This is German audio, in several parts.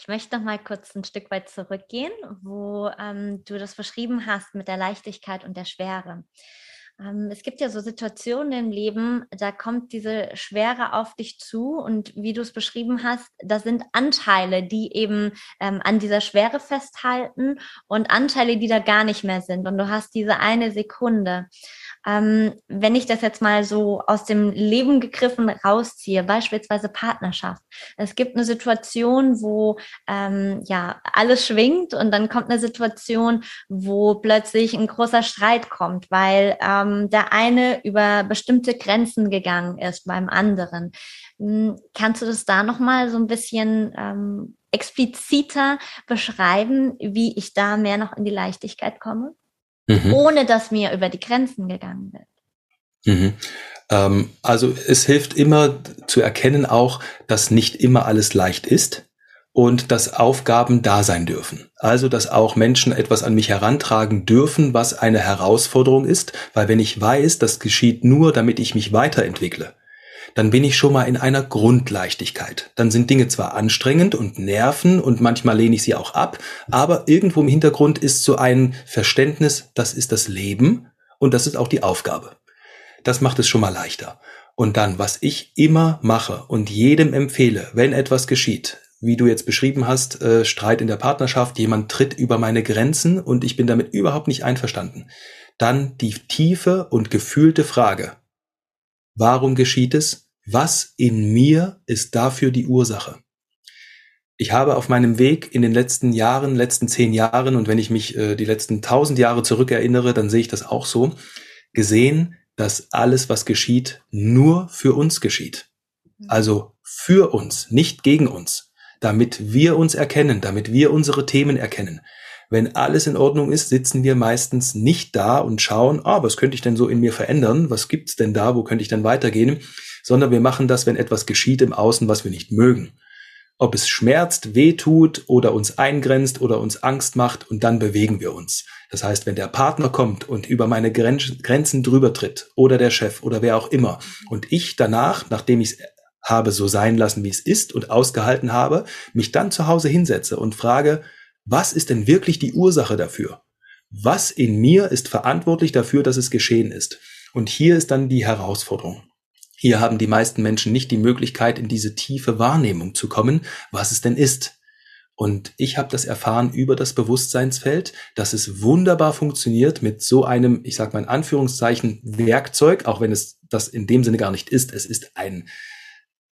Ich möchte noch mal kurz ein Stück weit zurückgehen, wo ähm, du das beschrieben hast mit der Leichtigkeit und der Schwere. Ähm, es gibt ja so Situationen im Leben, da kommt diese Schwere auf dich zu und wie du es beschrieben hast, da sind Anteile, die eben ähm, an dieser Schwere festhalten und Anteile, die da gar nicht mehr sind. Und du hast diese eine Sekunde. Ähm, wenn ich das jetzt mal so aus dem Leben gegriffen rausziehe, beispielsweise Partnerschaft. Es gibt eine Situation, wo ähm, ja alles schwingt und dann kommt eine Situation, wo plötzlich ein großer Streit kommt, weil ähm, der eine über bestimmte Grenzen gegangen ist beim anderen. Hm, kannst du das da noch mal so ein bisschen ähm, expliziter beschreiben, wie ich da mehr noch in die Leichtigkeit komme? Mhm. ohne dass mir über die Grenzen gegangen wird. Mhm. Ähm, also es hilft immer zu erkennen auch, dass nicht immer alles leicht ist und dass Aufgaben da sein dürfen. Also, dass auch Menschen etwas an mich herantragen dürfen, was eine Herausforderung ist, weil wenn ich weiß, das geschieht nur, damit ich mich weiterentwickle, dann bin ich schon mal in einer Grundleichtigkeit. Dann sind Dinge zwar anstrengend und nerven und manchmal lehne ich sie auch ab, aber irgendwo im Hintergrund ist so ein Verständnis, das ist das Leben und das ist auch die Aufgabe. Das macht es schon mal leichter. Und dann, was ich immer mache und jedem empfehle, wenn etwas geschieht, wie du jetzt beschrieben hast, äh, Streit in der Partnerschaft, jemand tritt über meine Grenzen und ich bin damit überhaupt nicht einverstanden, dann die tiefe und gefühlte Frage, Warum geschieht es? Was in mir ist dafür die Ursache? Ich habe auf meinem Weg in den letzten Jahren, letzten zehn Jahren und wenn ich mich äh, die letzten tausend Jahre zurückerinnere, dann sehe ich das auch so, gesehen, dass alles, was geschieht, nur für uns geschieht. Also für uns, nicht gegen uns, damit wir uns erkennen, damit wir unsere Themen erkennen, wenn alles in Ordnung ist, sitzen wir meistens nicht da und schauen, ah, was könnte ich denn so in mir verändern? Was gibt's denn da? Wo könnte ich denn weitergehen? Sondern wir machen das, wenn etwas geschieht im Außen, was wir nicht mögen. Ob es schmerzt, wehtut oder uns eingrenzt oder uns Angst macht und dann bewegen wir uns. Das heißt, wenn der Partner kommt und über meine Grenzen drüber tritt oder der Chef oder wer auch immer und ich danach, nachdem ich es habe so sein lassen, wie es ist und ausgehalten habe, mich dann zu Hause hinsetze und frage, was ist denn wirklich die Ursache dafür? Was in mir ist verantwortlich dafür, dass es geschehen ist? Und hier ist dann die Herausforderung. Hier haben die meisten Menschen nicht die Möglichkeit, in diese tiefe Wahrnehmung zu kommen, was es denn ist. Und ich habe das erfahren über das Bewusstseinsfeld, dass es wunderbar funktioniert mit so einem, ich sage mal in Anführungszeichen, Werkzeug, auch wenn es das in dem Sinne gar nicht ist. Es ist ein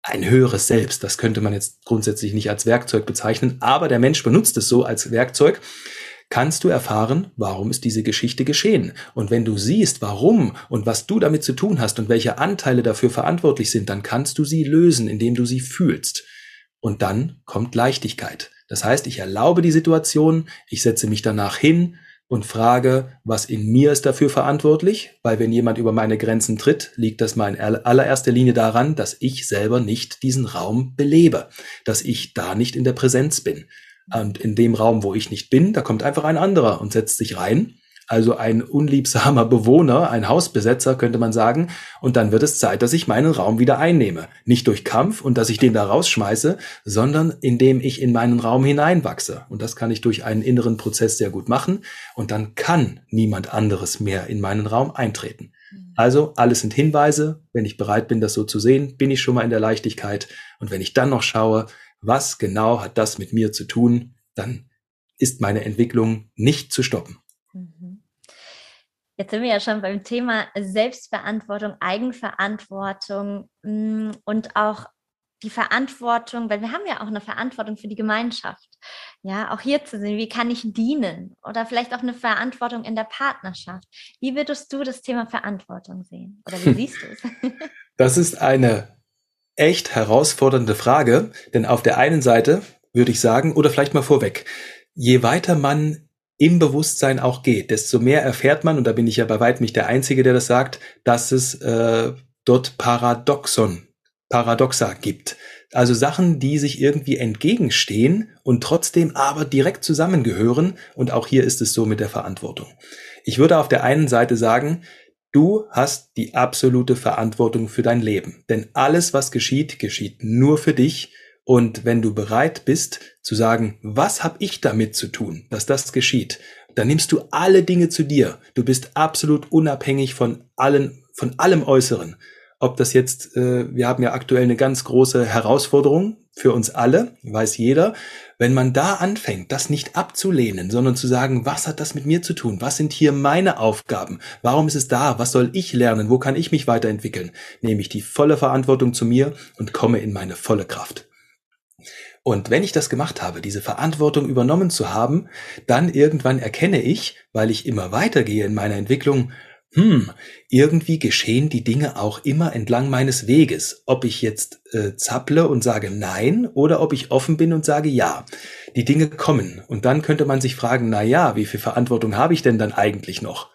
ein höheres Selbst. Das könnte man jetzt grundsätzlich nicht als Werkzeug bezeichnen, aber der Mensch benutzt es so als Werkzeug. Kannst du erfahren, warum ist diese Geschichte geschehen? Und wenn du siehst, warum und was du damit zu tun hast und welche Anteile dafür verantwortlich sind, dann kannst du sie lösen, indem du sie fühlst. Und dann kommt Leichtigkeit. Das heißt, ich erlaube die Situation, ich setze mich danach hin, und frage, was in mir ist dafür verantwortlich, weil wenn jemand über meine Grenzen tritt, liegt das mal in allererster Linie daran, dass ich selber nicht diesen Raum belebe, dass ich da nicht in der Präsenz bin. Und in dem Raum, wo ich nicht bin, da kommt einfach ein anderer und setzt sich rein also ein unliebsamer Bewohner, ein Hausbesetzer könnte man sagen, und dann wird es Zeit, dass ich meinen Raum wieder einnehme. Nicht durch Kampf und dass ich den da rausschmeiße, sondern indem ich in meinen Raum hineinwachse. Und das kann ich durch einen inneren Prozess sehr gut machen, und dann kann niemand anderes mehr in meinen Raum eintreten. Mhm. Also alles sind Hinweise. Wenn ich bereit bin, das so zu sehen, bin ich schon mal in der Leichtigkeit. Und wenn ich dann noch schaue, was genau hat das mit mir zu tun, dann ist meine Entwicklung nicht zu stoppen. Jetzt sind wir ja schon beim Thema Selbstverantwortung, Eigenverantwortung mm, und auch die Verantwortung, weil wir haben ja auch eine Verantwortung für die Gemeinschaft. Ja, auch hier zu sehen, wie kann ich dienen oder vielleicht auch eine Verantwortung in der Partnerschaft. Wie würdest du das Thema Verantwortung sehen oder wie siehst du es? Das ist eine echt herausfordernde Frage, denn auf der einen Seite würde ich sagen, oder vielleicht mal vorweg, je weiter man im Bewusstsein auch geht, desto mehr erfährt man, und da bin ich ja bei weitem nicht der Einzige, der das sagt, dass es äh, dort Paradoxon, Paradoxa gibt. Also Sachen, die sich irgendwie entgegenstehen und trotzdem aber direkt zusammengehören. Und auch hier ist es so mit der Verantwortung. Ich würde auf der einen Seite sagen, du hast die absolute Verantwortung für dein Leben. Denn alles, was geschieht, geschieht nur für dich Und wenn du bereit bist zu sagen, was habe ich damit zu tun, dass das geschieht, dann nimmst du alle Dinge zu dir. Du bist absolut unabhängig von allen, von allem Äußeren. Ob das jetzt, äh, wir haben ja aktuell eine ganz große Herausforderung für uns alle, weiß jeder. Wenn man da anfängt, das nicht abzulehnen, sondern zu sagen, was hat das mit mir zu tun? Was sind hier meine Aufgaben? Warum ist es da? Was soll ich lernen? Wo kann ich mich weiterentwickeln? Nehme ich die volle Verantwortung zu mir und komme in meine volle Kraft. Und wenn ich das gemacht habe, diese Verantwortung übernommen zu haben, dann irgendwann erkenne ich, weil ich immer weitergehe in meiner Entwicklung, hm, irgendwie geschehen die Dinge auch immer entlang meines Weges. Ob ich jetzt äh, zapple und sage nein oder ob ich offen bin und sage ja. Die Dinge kommen. Und dann könnte man sich fragen, na ja, wie viel Verantwortung habe ich denn dann eigentlich noch?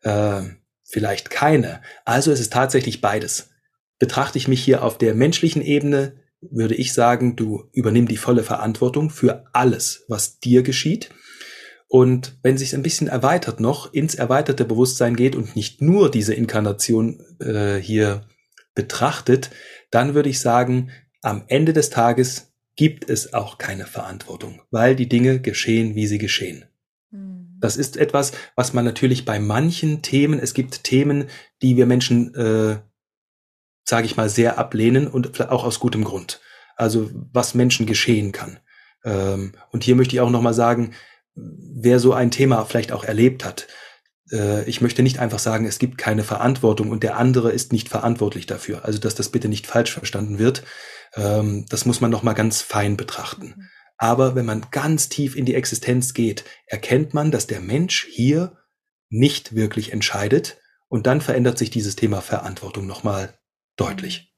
Äh, vielleicht keine. Also es ist tatsächlich beides. Betrachte ich mich hier auf der menschlichen Ebene, würde ich sagen, du übernimm die volle Verantwortung für alles, was dir geschieht. Und wenn sich ein bisschen erweitert noch ins erweiterte Bewusstsein geht und nicht nur diese Inkarnation äh, hier betrachtet, dann würde ich sagen, am Ende des Tages gibt es auch keine Verantwortung, weil die Dinge geschehen, wie sie geschehen. Hm. Das ist etwas, was man natürlich bei manchen Themen, es gibt Themen, die wir Menschen, äh, sage ich mal, sehr ablehnen und auch aus gutem Grund. Also was Menschen geschehen kann. Ähm, und hier möchte ich auch nochmal sagen, wer so ein Thema vielleicht auch erlebt hat. Äh, ich möchte nicht einfach sagen, es gibt keine Verantwortung und der andere ist nicht verantwortlich dafür. Also, dass das bitte nicht falsch verstanden wird, ähm, das muss man nochmal ganz fein betrachten. Mhm. Aber wenn man ganz tief in die Existenz geht, erkennt man, dass der Mensch hier nicht wirklich entscheidet und dann verändert sich dieses Thema Verantwortung nochmal deutlich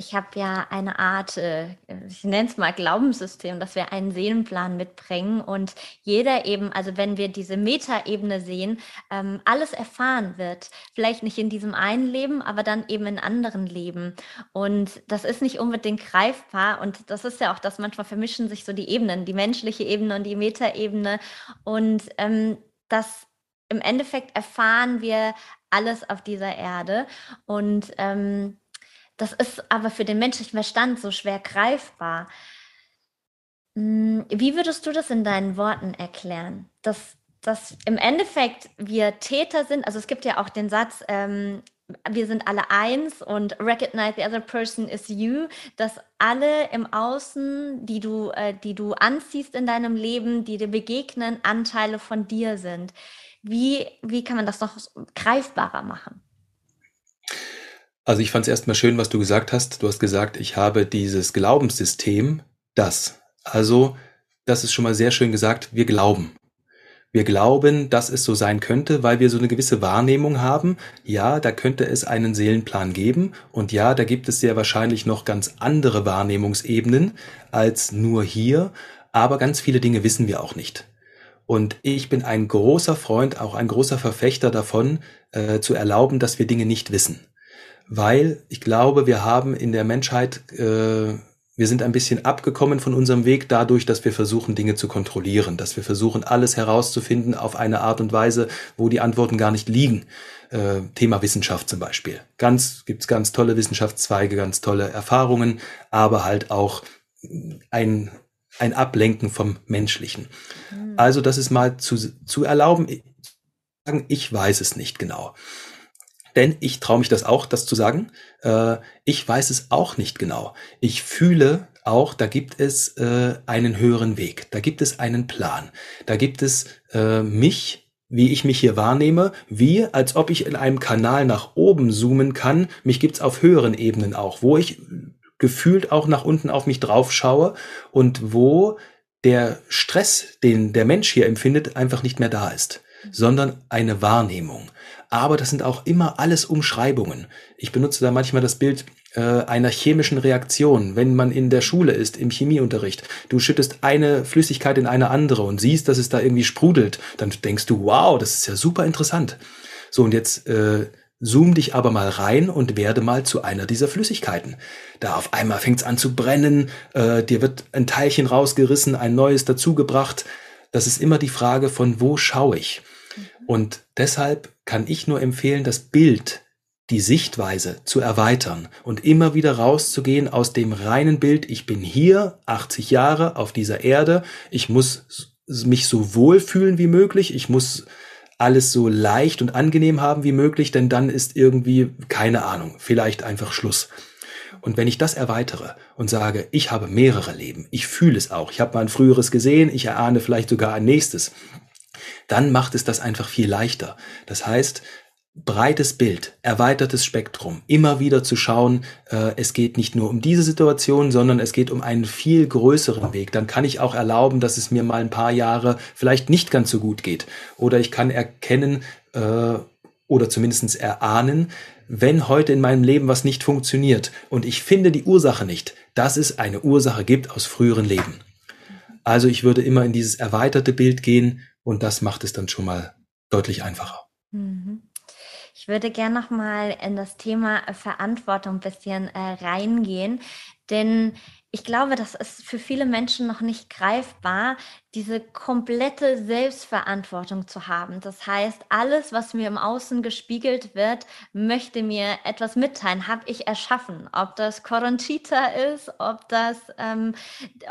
ich habe ja eine Art, äh, ich nenne es mal Glaubenssystem, dass wir einen Seelenplan mitbringen und jeder eben, also wenn wir diese Metaebene sehen, ähm, alles erfahren wird. Vielleicht nicht in diesem einen Leben, aber dann eben in anderen Leben. Und das ist nicht unbedingt greifbar und das ist ja auch das, manchmal vermischen sich so die Ebenen, die menschliche Ebene und die Metaebene und ähm, das im Endeffekt erfahren wir alles auf dieser Erde und ähm, das ist aber für den menschlichen Verstand so schwer greifbar. Hm, wie würdest du das in deinen Worten erklären? Dass, dass im Endeffekt wir Täter sind, also es gibt ja auch den Satz, ähm, wir sind alle eins und recognize the other person is you, dass alle im Außen, die du, äh, die du anziehst in deinem Leben, die dir begegnen, Anteile von dir sind. Wie, wie kann man das noch greifbarer machen? Also ich fand es erstmal schön, was du gesagt hast. Du hast gesagt, ich habe dieses Glaubenssystem, das. Also, das ist schon mal sehr schön gesagt, wir glauben. Wir glauben, dass es so sein könnte, weil wir so eine gewisse Wahrnehmung haben. Ja, da könnte es einen Seelenplan geben. Und ja, da gibt es sehr wahrscheinlich noch ganz andere Wahrnehmungsebenen als nur hier. Aber ganz viele Dinge wissen wir auch nicht. Und ich bin ein großer Freund, auch ein großer Verfechter davon, äh, zu erlauben, dass wir Dinge nicht wissen weil ich glaube, wir haben in der Menschheit, äh, wir sind ein bisschen abgekommen von unserem Weg dadurch, dass wir versuchen, Dinge zu kontrollieren, dass wir versuchen, alles herauszufinden auf eine Art und Weise, wo die Antworten gar nicht liegen. Äh, Thema Wissenschaft zum Beispiel. Ganz, gibt's ganz tolle Wissenschaftszweige, ganz tolle Erfahrungen, aber halt auch ein, ein Ablenken vom Menschlichen. Mhm. Also das ist mal zu, zu erlauben, ich weiß es nicht genau. Denn ich traue mich das auch, das zu sagen. Äh, ich weiß es auch nicht genau. Ich fühle auch, da gibt es äh, einen höheren Weg, da gibt es einen Plan, da gibt es äh, mich, wie ich mich hier wahrnehme, wie als ob ich in einem Kanal nach oben zoomen kann. Mich gibt's auf höheren Ebenen auch, wo ich gefühlt auch nach unten auf mich drauf schaue und wo der Stress, den der Mensch hier empfindet, einfach nicht mehr da ist, sondern eine Wahrnehmung aber das sind auch immer alles Umschreibungen. Ich benutze da manchmal das Bild äh, einer chemischen Reaktion. Wenn man in der Schule ist, im Chemieunterricht, du schüttest eine Flüssigkeit in eine andere und siehst, dass es da irgendwie sprudelt, dann denkst du, wow, das ist ja super interessant. So, und jetzt äh, zoom dich aber mal rein und werde mal zu einer dieser Flüssigkeiten. Da auf einmal fängt's an zu brennen, äh, dir wird ein Teilchen rausgerissen, ein neues dazugebracht. Das ist immer die Frage von wo schaue ich? Und deshalb kann ich nur empfehlen, das Bild die Sichtweise zu erweitern und immer wieder rauszugehen aus dem reinen Bild, ich bin hier 80 Jahre auf dieser Erde, ich muss mich so wohl fühlen wie möglich, ich muss alles so leicht und angenehm haben wie möglich, denn dann ist irgendwie, keine Ahnung, vielleicht einfach Schluss. Und wenn ich das erweitere und sage, ich habe mehrere Leben, ich fühle es auch, ich habe mal ein früheres gesehen, ich erahne vielleicht sogar ein nächstes, dann macht es das einfach viel leichter. Das heißt, breites Bild, erweitertes Spektrum, immer wieder zu schauen, äh, es geht nicht nur um diese Situation, sondern es geht um einen viel größeren Weg. Dann kann ich auch erlauben, dass es mir mal ein paar Jahre vielleicht nicht ganz so gut geht. Oder ich kann erkennen äh, oder zumindest erahnen, wenn heute in meinem Leben was nicht funktioniert und ich finde die Ursache nicht, dass es eine Ursache gibt aus früheren Leben. Also ich würde immer in dieses erweiterte Bild gehen und das macht es dann schon mal deutlich einfacher. Mhm. Ich würde gerne noch mal in das Thema Verantwortung ein bisschen äh, reingehen, denn ich glaube, das ist für viele Menschen noch nicht greifbar, diese komplette Selbstverantwortung zu haben. Das heißt, alles, was mir im Außen gespiegelt wird, möchte mir etwas mitteilen, habe ich erschaffen. Ob das Coronchita ist, ob das, ähm,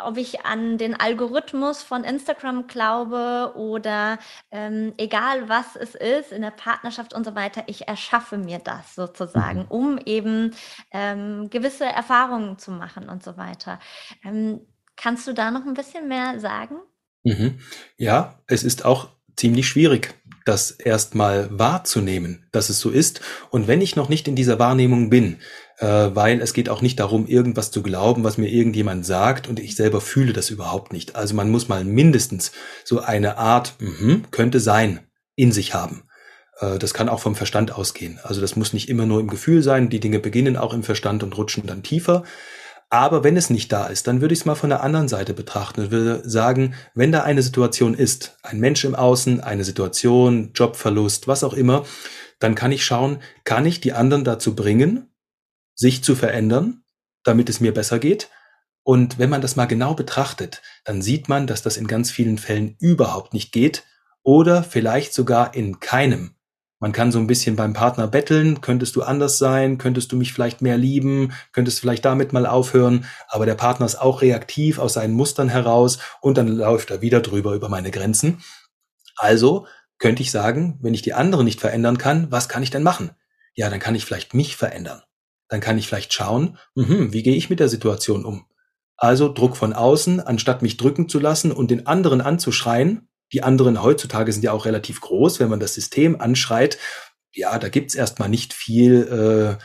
ob ich an den Algorithmus von Instagram glaube oder ähm, egal was es ist, in der Partnerschaft und so weiter, ich erschaffe mir das sozusagen, mhm. um eben ähm, gewisse Erfahrungen zu machen und so weiter. Ähm, kannst du da noch ein bisschen mehr sagen? Mhm. Ja, es ist auch ziemlich schwierig, das erstmal wahrzunehmen, dass es so ist. Und wenn ich noch nicht in dieser Wahrnehmung bin, äh, weil es geht auch nicht darum, irgendwas zu glauben, was mir irgendjemand sagt und ich selber fühle das überhaupt nicht. Also man muss mal mindestens so eine Art, mh, könnte sein, in sich haben. Äh, das kann auch vom Verstand ausgehen. Also das muss nicht immer nur im Gefühl sein. Die Dinge beginnen auch im Verstand und rutschen dann tiefer. Aber wenn es nicht da ist, dann würde ich es mal von der anderen Seite betrachten und würde sagen, wenn da eine Situation ist, ein Mensch im Außen, eine Situation, Jobverlust, was auch immer, dann kann ich schauen, kann ich die anderen dazu bringen, sich zu verändern, damit es mir besser geht? Und wenn man das mal genau betrachtet, dann sieht man, dass das in ganz vielen Fällen überhaupt nicht geht oder vielleicht sogar in keinem. Man kann so ein bisschen beim Partner betteln, könntest du anders sein, könntest du mich vielleicht mehr lieben, könntest vielleicht damit mal aufhören, aber der Partner ist auch reaktiv aus seinen Mustern heraus und dann läuft er wieder drüber über meine Grenzen. Also könnte ich sagen, wenn ich die andere nicht verändern kann, was kann ich denn machen? Ja, dann kann ich vielleicht mich verändern. Dann kann ich vielleicht schauen, mh, wie gehe ich mit der Situation um? Also Druck von außen, anstatt mich drücken zu lassen und den anderen anzuschreien, die anderen heutzutage sind ja auch relativ groß, wenn man das System anschreit. Ja, da gibt's erstmal nicht viel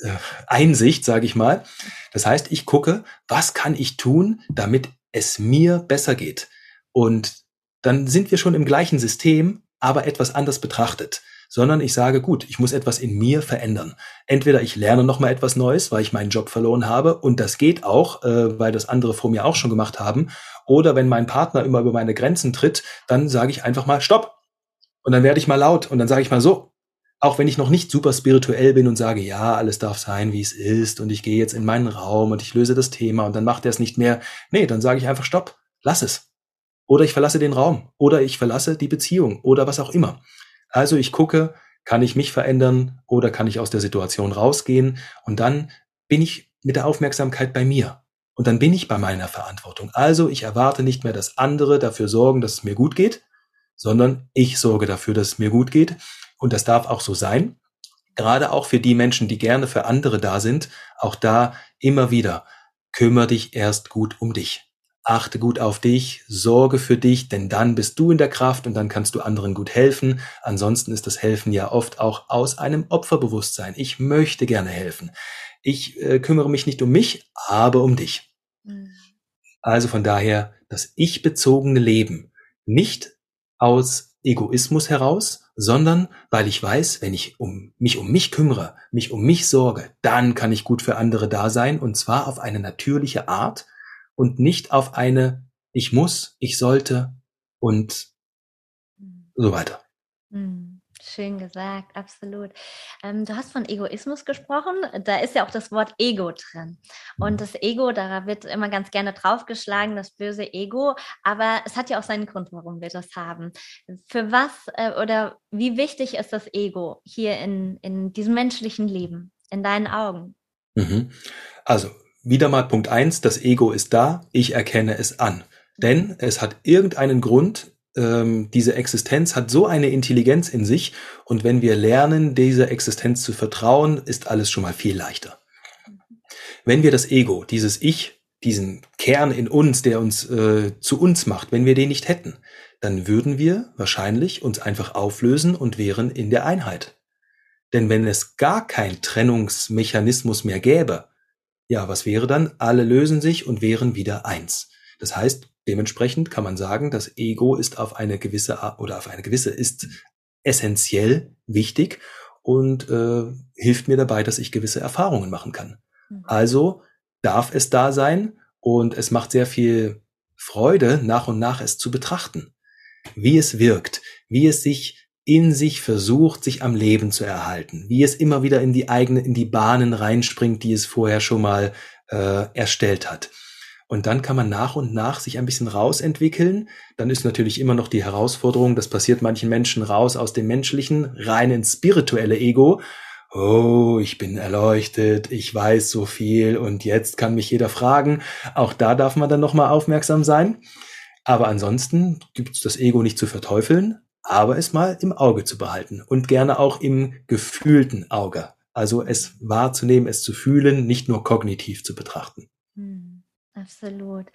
äh, äh, Einsicht, sage ich mal. Das heißt, ich gucke, was kann ich tun, damit es mir besser geht. Und dann sind wir schon im gleichen System, aber etwas anders betrachtet sondern ich sage, gut, ich muss etwas in mir verändern. Entweder ich lerne nochmal etwas Neues, weil ich meinen Job verloren habe, und das geht auch, äh, weil das andere vor mir auch schon gemacht haben, oder wenn mein Partner immer über meine Grenzen tritt, dann sage ich einfach mal Stopp. Und dann werde ich mal laut und dann sage ich mal so, auch wenn ich noch nicht super spirituell bin und sage, ja, alles darf sein, wie es ist und ich gehe jetzt in meinen Raum und ich löse das Thema und dann macht er es nicht mehr. Nee, dann sage ich einfach Stopp, lass es. Oder ich verlasse den Raum oder ich verlasse die Beziehung oder was auch immer. Also ich gucke, kann ich mich verändern oder kann ich aus der Situation rausgehen und dann bin ich mit der Aufmerksamkeit bei mir. Und dann bin ich bei meiner Verantwortung. Also ich erwarte nicht mehr, dass andere dafür sorgen, dass es mir gut geht, sondern ich sorge dafür, dass es mir gut geht. Und das darf auch so sein. Gerade auch für die Menschen, die gerne für andere da sind, auch da immer wieder, kümmere dich erst gut um dich achte gut auf dich, sorge für dich, denn dann bist du in der Kraft und dann kannst du anderen gut helfen. Ansonsten ist das Helfen ja oft auch aus einem Opferbewusstsein. Ich möchte gerne helfen. Ich äh, kümmere mich nicht um mich, aber um dich. Mhm. Also von daher das ich-bezogene Leben nicht aus Egoismus heraus, sondern weil ich weiß, wenn ich um mich um mich kümmere, mich um mich sorge, dann kann ich gut für andere da sein und zwar auf eine natürliche Art, und nicht auf eine ich muss, ich sollte und so weiter. Hm, Schön gesagt, absolut. Ähm, du hast von Egoismus gesprochen. Da ist ja auch das Wort Ego drin. Und mhm. das Ego, da wird immer ganz gerne draufgeschlagen, das böse Ego. Aber es hat ja auch seinen Grund, warum wir das haben. Für was äh, oder wie wichtig ist das Ego hier in, in diesem menschlichen Leben, in deinen Augen? Mhm. Also, wieder mal Punkt eins: das Ego ist da, ich erkenne es an. Denn es hat irgendeinen Grund, ähm, diese Existenz hat so eine Intelligenz in sich und wenn wir lernen, dieser Existenz zu vertrauen, ist alles schon mal viel leichter. Wenn wir das Ego, dieses Ich, diesen Kern in uns, der uns äh, zu uns macht, wenn wir den nicht hätten, dann würden wir wahrscheinlich uns einfach auflösen und wären in der Einheit. Denn wenn es gar kein Trennungsmechanismus mehr gäbe, ja, was wäre dann? Alle lösen sich und wären wieder eins. Das heißt, Dementsprechend kann man sagen, das Ego ist auf eine gewisse oder auf eine gewisse ist essentiell wichtig und äh, hilft mir dabei, dass ich gewisse Erfahrungen machen kann. Mhm. Also darf es da sein und es macht sehr viel Freude, nach und nach es zu betrachten, wie es wirkt, wie es sich in sich versucht, sich am Leben zu erhalten, wie es immer wieder in die eigene, in die Bahnen reinspringt, die es vorher schon mal äh, erstellt hat. Und dann kann man nach und nach sich ein bisschen rausentwickeln. Dann ist natürlich immer noch die Herausforderung, das passiert manchen Menschen raus aus dem menschlichen, rein ins spirituelle Ego. Oh, ich bin erleuchtet, ich weiß so viel und jetzt kann mich jeder fragen. Auch da darf man dann nochmal aufmerksam sein. Aber ansonsten gibt es das Ego nicht zu verteufeln, aber es mal im Auge zu behalten und gerne auch im gefühlten Auge. Also es wahrzunehmen, es zu fühlen, nicht nur kognitiv zu betrachten. Absolut.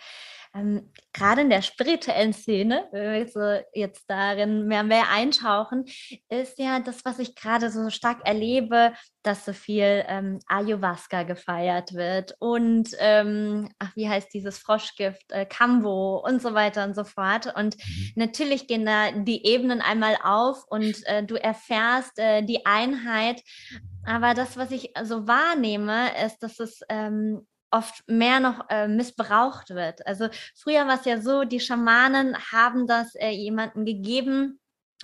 Ähm, gerade in der spirituellen Szene, wenn wir jetzt, so jetzt darin mehr, mehr eintauchen, ist ja das, was ich gerade so stark erlebe, dass so viel ähm, Ayahuasca gefeiert wird und, ähm, ach, wie heißt dieses Froschgift, äh, Kambo und so weiter und so fort. Und mhm. natürlich gehen da die Ebenen einmal auf und äh, du erfährst äh, die Einheit. Aber das, was ich so wahrnehme, ist, dass es ähm, oft mehr noch äh, missbraucht wird. Also früher war es ja so, die Schamanen haben das äh, jemandem gegeben,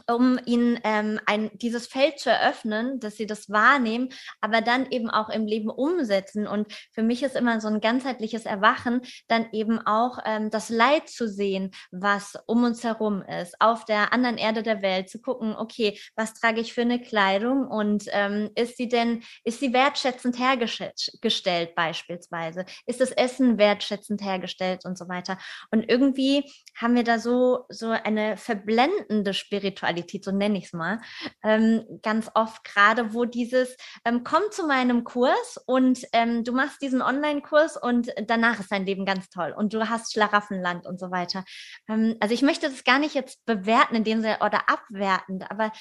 um ihnen ähm, ein, dieses Feld zu eröffnen, dass sie das wahrnehmen, aber dann eben auch im Leben umsetzen. Und für mich ist immer so ein ganzheitliches Erwachen, dann eben auch ähm, das Leid zu sehen, was um uns herum ist, auf der anderen Erde der Welt, zu gucken, okay, was trage ich für eine Kleidung und ähm, ist sie denn, ist sie wertschätzend hergestellt beispielsweise? Ist das Essen wertschätzend hergestellt und so weiter? Und irgendwie haben wir da so, so eine verblendende Spiritualität Spiritualität, so nenne ich es mal, ähm, ganz oft gerade, wo dieses, ähm, komm zu meinem Kurs und ähm, du machst diesen Online-Kurs und danach ist dein Leben ganz toll und du hast Schlaraffenland und so weiter. Ähm, also ich möchte das gar nicht jetzt bewerten in dem Sinne oder abwertend, aber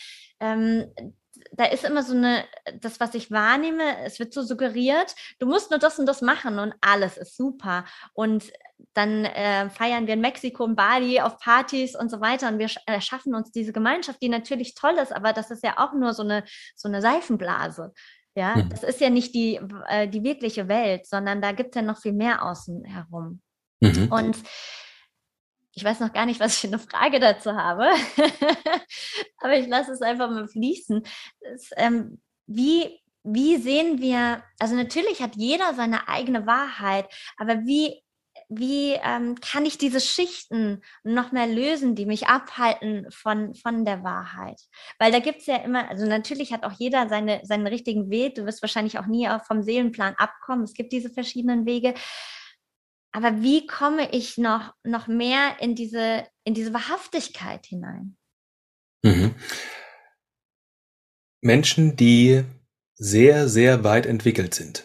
ähm, da ist immer so eine, das, was ich wahrnehme, es wird so suggeriert, du musst nur das und das machen und alles ist super. Und dann äh, feiern wir in Mexiko und Bali auf Partys und so weiter und wir erschaffen uns diese Gemeinschaft, die natürlich toll ist, aber das ist ja auch nur so eine, so eine Seifenblase. Ja, mhm. das ist ja nicht die, äh, die wirkliche Welt, sondern da gibt es ja noch viel mehr außen herum. Mhm. Und ich weiß noch gar nicht, was ich für eine Frage dazu habe, aber ich lasse es einfach mal fließen. Das, ähm, wie, wie sehen wir, also natürlich hat jeder seine eigene Wahrheit, aber wie, wie ähm, kann ich diese Schichten noch mehr lösen, die mich abhalten von, von der Wahrheit? Weil da gibt es ja immer, also natürlich hat auch jeder seine, seinen richtigen Weg. Du wirst wahrscheinlich auch nie vom Seelenplan abkommen. Es gibt diese verschiedenen Wege. Aber wie komme ich noch, noch mehr in diese, in diese Wahrhaftigkeit hinein? Mhm. Menschen, die sehr, sehr weit entwickelt sind,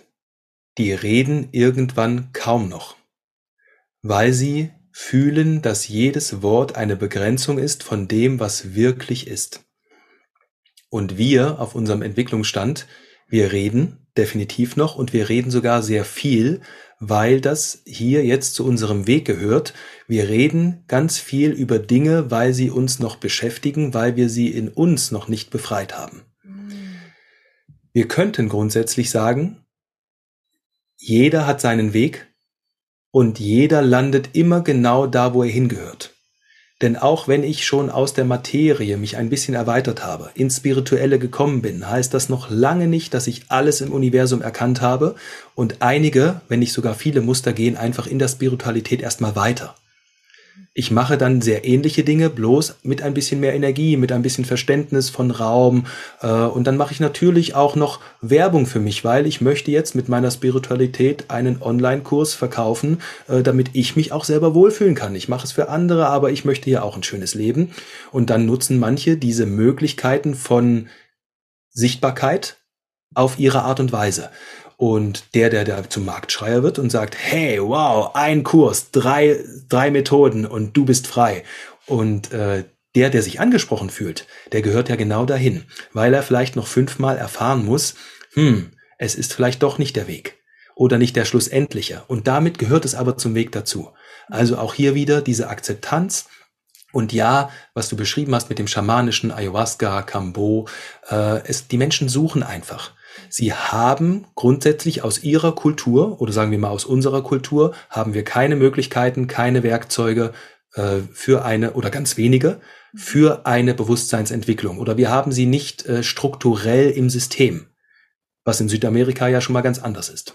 die reden irgendwann kaum noch, weil sie fühlen, dass jedes Wort eine Begrenzung ist von dem, was wirklich ist. Und wir auf unserem Entwicklungsstand, wir reden definitiv noch und wir reden sogar sehr viel, weil das hier jetzt zu unserem Weg gehört. Wir reden ganz viel über Dinge, weil sie uns noch beschäftigen, weil wir sie in uns noch nicht befreit haben. Wir könnten grundsätzlich sagen, jeder hat seinen Weg und jeder landet immer genau da, wo er hingehört. Denn auch wenn ich schon aus der Materie mich ein bisschen erweitert habe, ins Spirituelle gekommen bin, heißt das noch lange nicht, dass ich alles im Universum erkannt habe. Und einige, wenn nicht sogar viele Muster gehen einfach in der Spiritualität erstmal weiter ich mache dann sehr ähnliche Dinge, bloß mit ein bisschen mehr Energie, mit ein bisschen Verständnis von Raum. Äh, und dann mache ich natürlich auch noch Werbung für mich, weil ich möchte jetzt mit meiner Spiritualität einen Online-Kurs verkaufen, äh, damit ich mich auch selber wohlfühlen kann. Ich mache es für andere, aber ich möchte ja auch ein schönes Leben. Und dann nutzen manche diese Möglichkeiten von Sichtbarkeit auf ihre Art und Weise. Und der, der da zum Marktschreier wird und sagt, hey, wow, ein Kurs, drei, drei Methoden und du bist frei. Und äh, der, der sich angesprochen fühlt, der gehört ja genau dahin, weil er vielleicht noch fünfmal erfahren muss, hm, es ist vielleicht doch nicht der Weg oder nicht der schlussendliche. Und damit gehört es aber zum Weg dazu. Also auch hier wieder diese Akzeptanz. Und ja, was du beschrieben hast mit dem schamanischen Ayahuasca, Kambo, äh, es, die Menschen suchen einfach. Sie haben grundsätzlich aus ihrer Kultur oder sagen wir mal aus unserer Kultur haben wir keine Möglichkeiten, keine Werkzeuge äh, für eine oder ganz wenige für eine Bewusstseinsentwicklung oder wir haben sie nicht äh, strukturell im System, was in Südamerika ja schon mal ganz anders ist.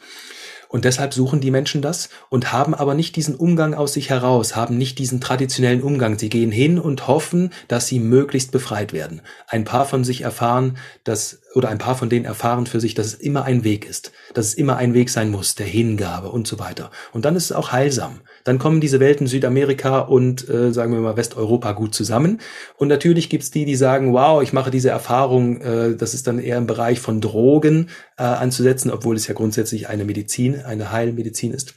Und deshalb suchen die Menschen das und haben aber nicht diesen Umgang aus sich heraus, haben nicht diesen traditionellen Umgang. Sie gehen hin und hoffen, dass sie möglichst befreit werden. Ein paar von sich erfahren, dass, oder ein paar von denen erfahren für sich, dass es immer ein Weg ist, dass es immer ein Weg sein muss, der Hingabe und so weiter. Und dann ist es auch heilsam. Dann kommen diese Welten Südamerika und, äh, sagen wir mal, Westeuropa gut zusammen. Und natürlich gibt's die, die sagen, wow, ich mache diese Erfahrung, äh, das ist dann eher im Bereich von Drogen äh, anzusetzen, obwohl es ja grundsätzlich eine Medizin eine Heilmedizin ist.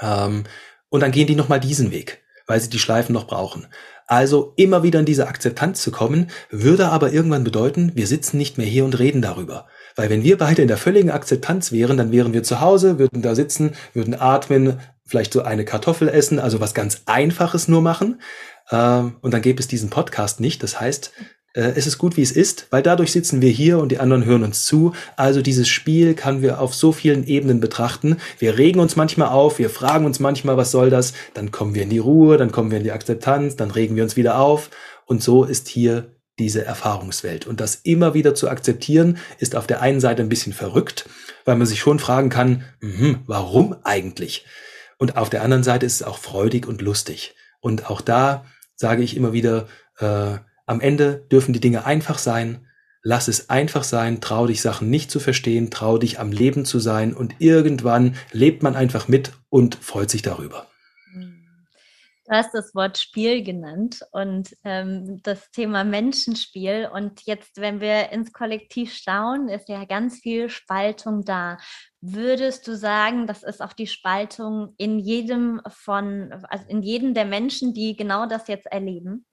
Ähm, und dann gehen die nochmal diesen Weg, weil sie die Schleifen noch brauchen. Also immer wieder in diese Akzeptanz zu kommen, würde aber irgendwann bedeuten, wir sitzen nicht mehr hier und reden darüber. Weil wenn wir beide in der völligen Akzeptanz wären, dann wären wir zu Hause, würden da sitzen, würden atmen, vielleicht so eine Kartoffel essen, also was ganz Einfaches nur machen. Ähm, und dann gäbe es diesen Podcast nicht. Das heißt, es ist gut, wie es ist, weil dadurch sitzen wir hier und die anderen hören uns zu. Also dieses Spiel kann wir auf so vielen Ebenen betrachten. Wir regen uns manchmal auf, wir fragen uns manchmal, was soll das? Dann kommen wir in die Ruhe, dann kommen wir in die Akzeptanz, dann regen wir uns wieder auf. Und so ist hier diese Erfahrungswelt. Und das immer wieder zu akzeptieren, ist auf der einen Seite ein bisschen verrückt, weil man sich schon fragen kann, mh, warum eigentlich? Und auf der anderen Seite ist es auch freudig und lustig. Und auch da sage ich immer wieder, äh, am Ende dürfen die Dinge einfach sein. Lass es einfach sein, trau dich Sachen nicht zu verstehen, trau dich am Leben zu sein und irgendwann lebt man einfach mit und freut sich darüber. Du hast das Wort Spiel genannt und ähm, das Thema Menschenspiel. Und jetzt, wenn wir ins Kollektiv schauen, ist ja ganz viel Spaltung da. Würdest du sagen, das ist auch die Spaltung in jedem von, also in jedem der Menschen, die genau das jetzt erleben?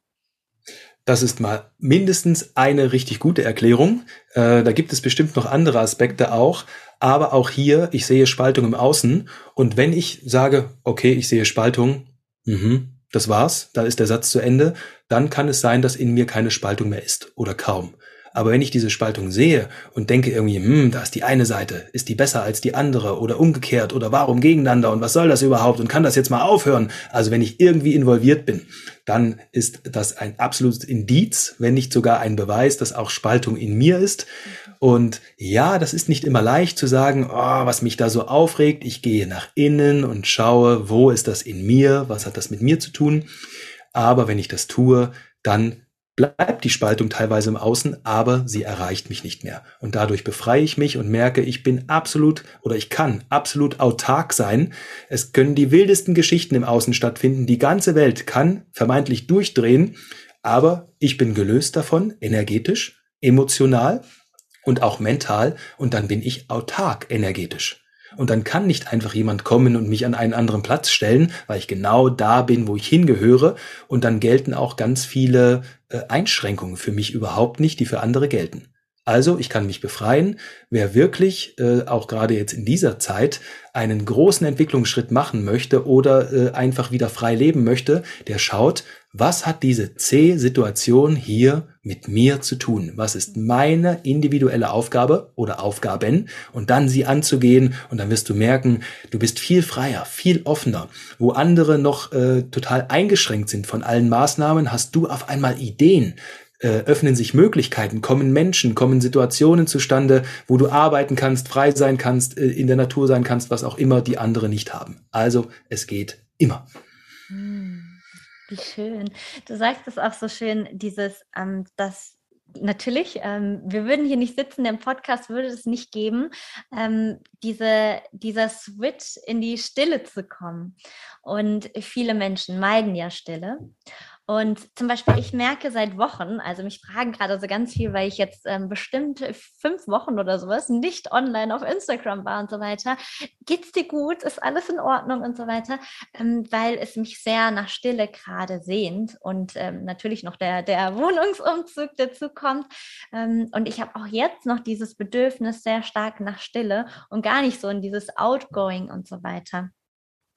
Das ist mal mindestens eine richtig gute Erklärung. Äh, da gibt es bestimmt noch andere Aspekte auch. Aber auch hier, ich sehe Spaltung im Außen. Und wenn ich sage, okay, ich sehe Spaltung, mh, das war's, dann ist der Satz zu Ende, dann kann es sein, dass in mir keine Spaltung mehr ist oder kaum. Aber wenn ich diese Spaltung sehe und denke irgendwie, hm, da ist die eine Seite, ist die besser als die andere oder umgekehrt oder warum gegeneinander und was soll das überhaupt und kann das jetzt mal aufhören? Also wenn ich irgendwie involviert bin, dann ist das ein absolutes Indiz, wenn nicht sogar ein Beweis, dass auch Spaltung in mir ist. Und ja, das ist nicht immer leicht zu sagen, oh, was mich da so aufregt. Ich gehe nach innen und schaue, wo ist das in mir? Was hat das mit mir zu tun? Aber wenn ich das tue, dann bleibt die Spaltung teilweise im Außen, aber sie erreicht mich nicht mehr. Und dadurch befreie ich mich und merke, ich bin absolut oder ich kann absolut autark sein. Es können die wildesten Geschichten im Außen stattfinden. Die ganze Welt kann vermeintlich durchdrehen, aber ich bin gelöst davon, energetisch, emotional und auch mental und dann bin ich autark energetisch. Und dann kann nicht einfach jemand kommen und mich an einen anderen Platz stellen, weil ich genau da bin, wo ich hingehöre. Und dann gelten auch ganz viele äh, Einschränkungen für mich überhaupt nicht, die für andere gelten. Also ich kann mich befreien. Wer wirklich, äh, auch gerade jetzt in dieser Zeit, einen großen Entwicklungsschritt machen möchte oder äh, einfach wieder frei leben möchte, der schaut, was hat diese C-Situation hier mit mir zu tun? Was ist meine individuelle Aufgabe oder Aufgaben? Und dann sie anzugehen und dann wirst du merken, du bist viel freier, viel offener. Wo andere noch äh, total eingeschränkt sind von allen Maßnahmen, hast du auf einmal Ideen, öffnen sich Möglichkeiten, kommen Menschen, kommen Situationen zustande, wo du arbeiten kannst, frei sein kannst, äh, in der Natur sein kannst, was auch immer die anderen nicht haben. Also es geht immer. Hm, wie schön. Du sagst es auch so schön, dieses, ähm, das natürlich, ähm, wir würden hier nicht sitzen, im Podcast würde es nicht geben, ähm, diese, dieser Switch in die Stille zu kommen. Und viele Menschen meiden ja Stille. Und zum Beispiel, ich merke seit Wochen, also mich fragen gerade so ganz viel, weil ich jetzt ähm, bestimmt fünf Wochen oder sowas nicht online auf Instagram war und so weiter. Geht's dir gut? Ist alles in Ordnung und so weiter? Ähm, weil es mich sehr nach Stille gerade sehnt und ähm, natürlich noch der, der Wohnungsumzug dazu kommt. Ähm, und ich habe auch jetzt noch dieses Bedürfnis sehr stark nach Stille und gar nicht so in dieses Outgoing und so weiter.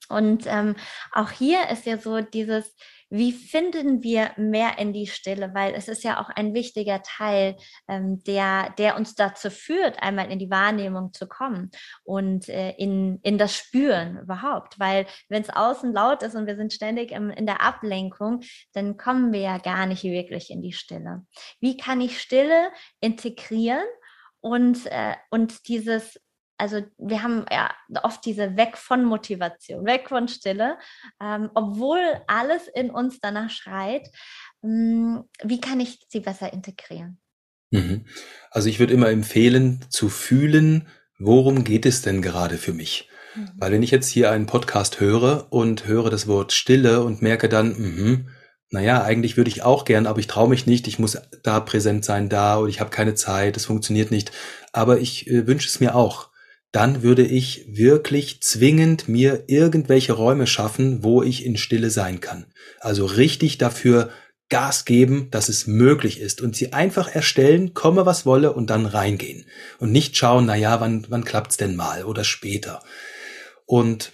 Und ähm, auch hier ist ja so dieses, wie finden wir mehr in die Stille? Weil es ist ja auch ein wichtiger Teil, ähm, der, der uns dazu führt, einmal in die Wahrnehmung zu kommen und äh, in, in das Spüren überhaupt. Weil wenn es außen laut ist und wir sind ständig im, in der Ablenkung, dann kommen wir ja gar nicht wirklich in die Stille. Wie kann ich Stille integrieren? Und, äh, und dieses also wir haben ja oft diese Weg von Motivation, weg von Stille, ähm, obwohl alles in uns danach schreit. Ähm, wie kann ich sie besser integrieren? Mhm. Also ich würde immer empfehlen zu fühlen, worum geht es denn gerade für mich? Mhm. Weil wenn ich jetzt hier einen Podcast höre und höre das Wort Stille und merke dann, mh, naja, eigentlich würde ich auch gern, aber ich traue mich nicht, ich muss da präsent sein, da und ich habe keine Zeit, es funktioniert nicht. Aber ich äh, wünsche es mir auch dann würde ich wirklich zwingend mir irgendwelche Räume schaffen, wo ich in Stille sein kann. Also richtig dafür Gas geben, dass es möglich ist und sie einfach erstellen, komme was wolle und dann reingehen und nicht schauen, na ja, wann wann klappt's denn mal oder später. Und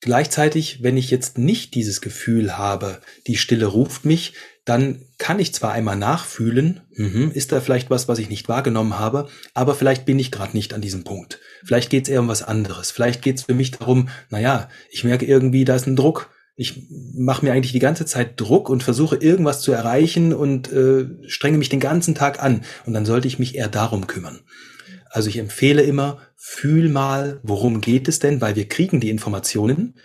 gleichzeitig, wenn ich jetzt nicht dieses Gefühl habe, die Stille ruft mich, dann kann ich zwar einmal nachfühlen, mhm, ist da vielleicht was, was ich nicht wahrgenommen habe, aber vielleicht bin ich gerade nicht an diesem Punkt. Vielleicht geht es eher um was anderes. Vielleicht geht es für mich darum, naja, ich merke irgendwie, da ist ein Druck. Ich mache mir eigentlich die ganze Zeit Druck und versuche irgendwas zu erreichen und äh, strenge mich den ganzen Tag an. Und dann sollte ich mich eher darum kümmern. Also ich empfehle immer, fühl mal, worum geht es denn, weil wir kriegen die Informationen.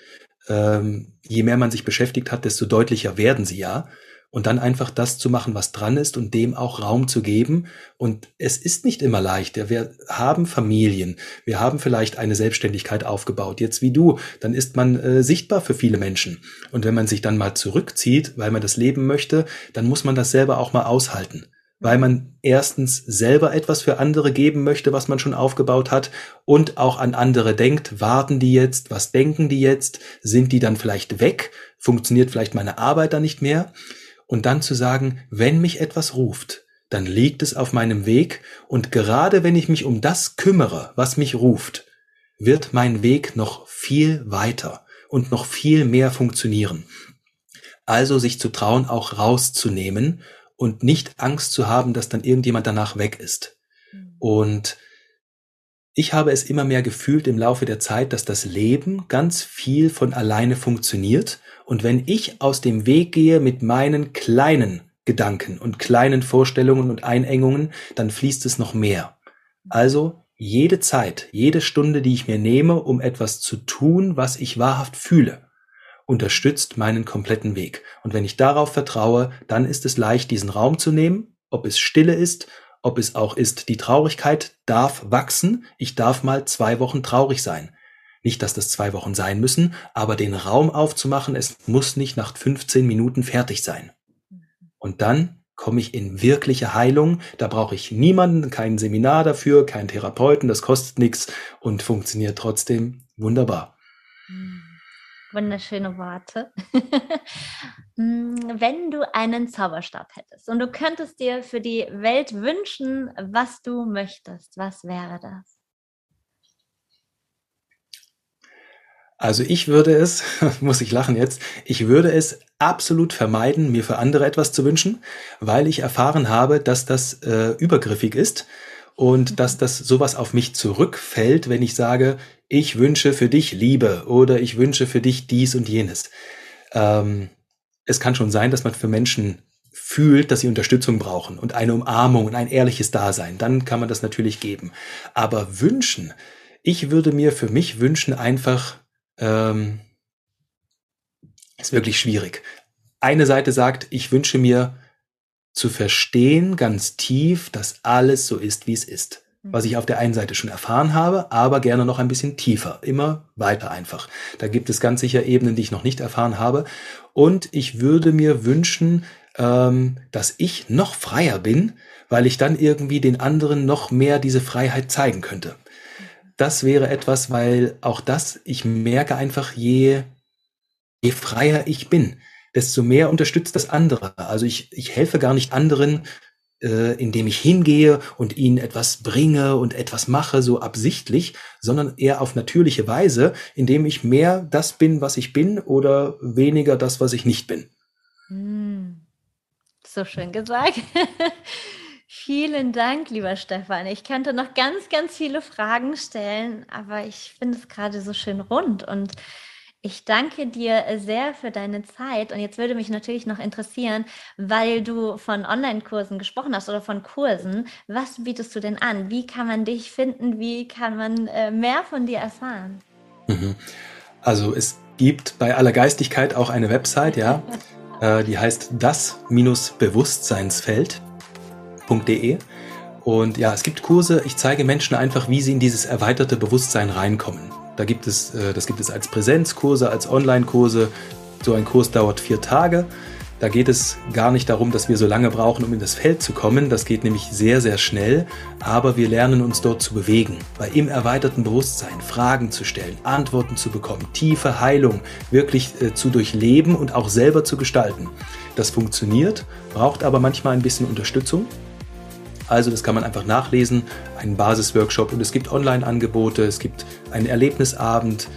Ähm, je mehr man sich beschäftigt hat, desto deutlicher werden sie ja und dann einfach das zu machen, was dran ist und dem auch Raum zu geben. Und es ist nicht immer leicht. Wir haben Familien, wir haben vielleicht eine Selbstständigkeit aufgebaut. Jetzt wie du, dann ist man äh, sichtbar für viele Menschen. Und wenn man sich dann mal zurückzieht, weil man das leben möchte, dann muss man das selber auch mal aushalten weil man erstens selber etwas für andere geben möchte, was man schon aufgebaut hat und auch an andere denkt, warten die jetzt, was denken die jetzt, sind die dann vielleicht weg, funktioniert vielleicht meine Arbeit dann nicht mehr und dann zu sagen, wenn mich etwas ruft, dann liegt es auf meinem Weg und gerade wenn ich mich um das kümmere, was mich ruft, wird mein Weg noch viel weiter und noch viel mehr funktionieren. Also sich zu trauen, auch rauszunehmen und nicht Angst zu haben, dass dann irgendjemand danach weg ist. Mhm. Und ich habe es immer mehr gefühlt im Laufe der Zeit, dass das Leben ganz viel von alleine funktioniert und wenn ich aus dem Weg gehe mit meinen kleinen Gedanken und kleinen Vorstellungen und Einengungen, dann fließt es noch mehr. Also jede Zeit, jede Stunde, die ich mir nehme, um etwas zu tun, was ich wahrhaft fühle, unterstützt meinen kompletten Weg. Und wenn ich darauf vertraue, dann ist es leicht, diesen Raum zu nehmen, ob es Stille ist, ob es auch ist, die Traurigkeit darf wachsen, ich darf mal zwei Wochen traurig sein. Nicht, dass das zwei Wochen sein müssen, aber den Raum aufzumachen, es muss nicht nach 15 Minuten fertig sein. Und dann komme ich in wirkliche Heilung. Da brauche ich niemanden, kein Seminar dafür, keinen Therapeuten, das kostet nichts und funktioniert trotzdem wunderbar. Wunderschöne Worte. Hm, wenn du einen Zauberstab hättest und du könntest dir für die Welt wünschen, was du möchtest, was wäre das? Also ich würde es, muss ich lachen jetzt, ich würde es absolut vermeiden, mir für andere etwas zu wünschen, weil ich erfahren habe, dass das äh, übergriffig ist und dass das sowas auf mich zurückfällt, wenn ich sage, ich wünsche für dich Liebe oder ich wünsche für dich dies und jenes. Ähm, es kann schon sein, dass man für Menschen fühlt, dass sie Unterstützung brauchen und eine Umarmung und ein ehrliches Dasein. Dann kann man das natürlich geben. Aber wünschen, ich würde mir für mich wünschen einfach ähm, ist wirklich schwierig. Eine Seite sagt, ich wünsche mir zu verstehen ganz tief, dass alles so ist, wie es ist. Was ich auf der einen Seite schon erfahren habe, aber gerne noch ein bisschen tiefer, immer weiter einfach. Da gibt es ganz sicher Ebenen, die ich noch nicht erfahren habe. Und ich würde mir wünschen, ähm, dass ich noch freier bin, weil ich dann irgendwie den anderen noch mehr diese Freiheit zeigen könnte das wäre etwas, weil auch das, ich merke einfach, je, je freier ich bin, desto mehr unterstützt das andere. Also ich, ich helfe gar nicht anderen, äh, indem ich hingehe und ihnen etwas bringe und etwas mache, so absichtlich, sondern eher auf natürliche Weise, indem ich mehr das bin, was ich bin oder weniger das, was ich nicht bin. Hm. So schön gesagt. Vielen Dank, lieber Stefan. Ich könnte noch ganz, ganz viele Fragen stellen, aber ich finde es gerade so schön rund und ich danke dir sehr für deine Zeit. Und jetzt würde mich natürlich noch interessieren, weil du von Online-Kursen gesprochen hast oder von Kursen. Was bietest du denn an? Wie kann man dich finden? Wie kann man äh, mehr von dir erfahren? Mhm. Also es gibt bei aller Geistigkeit auch eine Website, ja. Äh, die heißt das-Bewusstseinsfeld www.bewusstsein.de. Und ja, es gibt Kurse, ich zeige Menschen einfach, wie sie in dieses erweiterte Bewusstsein reinkommen. Da gibt es, äh, das gibt es als Präsenzkurse, als Online-Kurse. So ein Kurs dauert vier Tage. Da geht es gar nicht darum, dass wir so lange brauchen, um in das Feld zu kommen. Das geht nämlich sehr, sehr schnell. Aber wir lernen uns dort zu bewegen. Bei im erweiterten Bewusstsein Fragen zu stellen, Antworten zu bekommen, tiefe Heilung wirklich äh, zu durchleben und auch selber zu gestalten. Das funktioniert, braucht aber manchmal ein bisschen Unterstützung. Also das kann man einfach nachlesen, einen Basisworkshop und es gibt Online-Angebote, es gibt einen Erlebnisabend,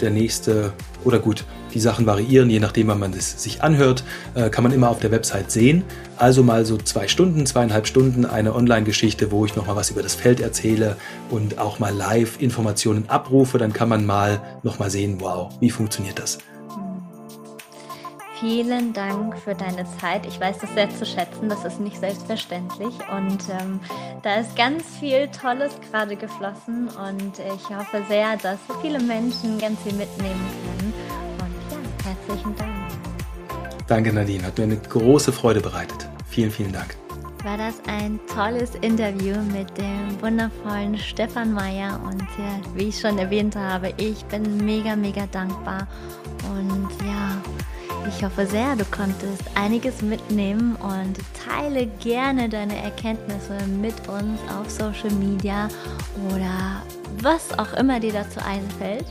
der nächste oder gut, die Sachen variieren, je nachdem, wann man es sich anhört, äh, kann man immer auf der Website sehen. Also mal so zwei Stunden, zweieinhalb Stunden eine Online-Geschichte, wo ich nochmal was über das Feld erzähle und auch mal live Informationen abrufe, dann kann man mal nochmal sehen, wow, wie funktioniert das? Vielen Dank für deine Zeit. Ich weiß das sehr zu schätzen. Das ist nicht selbstverständlich. Und ähm, da ist ganz viel Tolles gerade geflossen. Und ich hoffe sehr, dass viele Menschen ganz viel mitnehmen können. Und ja, herzlichen Dank. Danke, Nadine. Hat mir eine große Freude bereitet. Vielen, vielen Dank. War das ein tolles Interview mit dem wundervollen Stefan Meyer. Und ja, wie ich schon erwähnt habe, ich bin mega, mega dankbar. Und ja, ich hoffe sehr, du konntest einiges mitnehmen und teile gerne deine Erkenntnisse mit uns auf Social Media oder was auch immer dir dazu einfällt.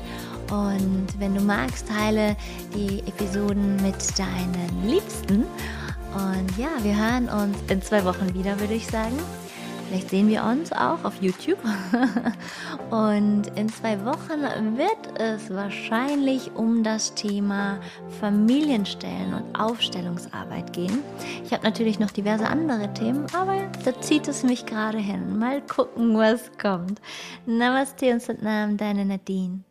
Und wenn du magst, teile die Episoden mit deinen Liebsten. Und ja, wir hören uns in zwei Wochen wieder, würde ich sagen. Vielleicht sehen wir uns auch auf YouTube. Und in zwei Wochen wird es wahrscheinlich um das Thema Familienstellen und Aufstellungsarbeit gehen. Ich habe natürlich noch diverse andere Themen, aber da zieht es mich gerade hin. Mal gucken, was kommt. Namaste und Satnam, deine Nadine.